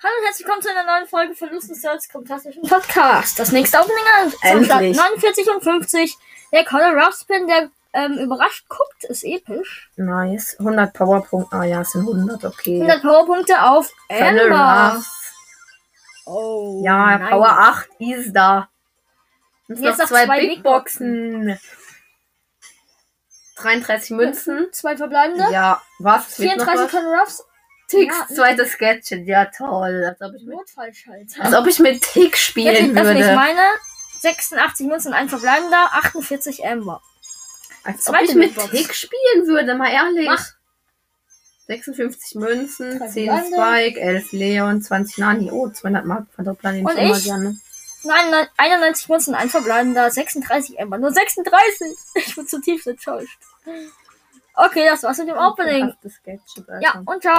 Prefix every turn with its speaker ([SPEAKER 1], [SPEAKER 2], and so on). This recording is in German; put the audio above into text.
[SPEAKER 1] Hallo und herzlich willkommen zu einer neuen Folge von Lusten Search Fantastischen Podcast. Das nächste Opening
[SPEAKER 2] Endlich.
[SPEAKER 1] 49 und 50. Der Color Ruffspin, der ähm, überrascht guckt, ist episch.
[SPEAKER 2] Nice. 100 Powerpunkte. Ah ja, es sind 100, okay.
[SPEAKER 1] 100 Powerpunkte auf.
[SPEAKER 2] Ruff.
[SPEAKER 1] Oh,
[SPEAKER 2] Ja,
[SPEAKER 1] nice.
[SPEAKER 2] Power 8 ist da. Und
[SPEAKER 1] Jetzt
[SPEAKER 2] noch zwei,
[SPEAKER 1] zwei
[SPEAKER 2] Big Boxen. 33 Münzen.
[SPEAKER 1] Zwei verbleibende.
[SPEAKER 2] Ja, was? Fehlt noch
[SPEAKER 1] 34
[SPEAKER 2] was?
[SPEAKER 1] Color Ruffs.
[SPEAKER 2] Ticks,
[SPEAKER 1] Ja,
[SPEAKER 2] zweites Gadget. Ja, toll. Als ob ich mit,
[SPEAKER 1] Notfallschalter.
[SPEAKER 2] als ob ich mit Tick spielen
[SPEAKER 1] ich
[SPEAKER 2] würde.
[SPEAKER 1] meine. 86 Münzen, ein verbleibender, 48 Ember.
[SPEAKER 2] Als ob ich mit
[SPEAKER 1] Box.
[SPEAKER 2] Tick spielen würde, mal ehrlich.
[SPEAKER 1] Mach.
[SPEAKER 2] 56 Münzen,
[SPEAKER 1] Drei
[SPEAKER 2] 10
[SPEAKER 1] Verbleibende.
[SPEAKER 2] Spike, 11 Leon, 20 Nani. Oh, 200 Mark verdoppeln den mal
[SPEAKER 1] ich?
[SPEAKER 2] gerne.
[SPEAKER 1] Nein, 91 Münzen, ein verbleibender, 36 Ember. Nur 36! Ich bin zutiefst enttäuscht. Okay, das war's mit dem Opening.
[SPEAKER 2] Das
[SPEAKER 1] Ja, und ciao.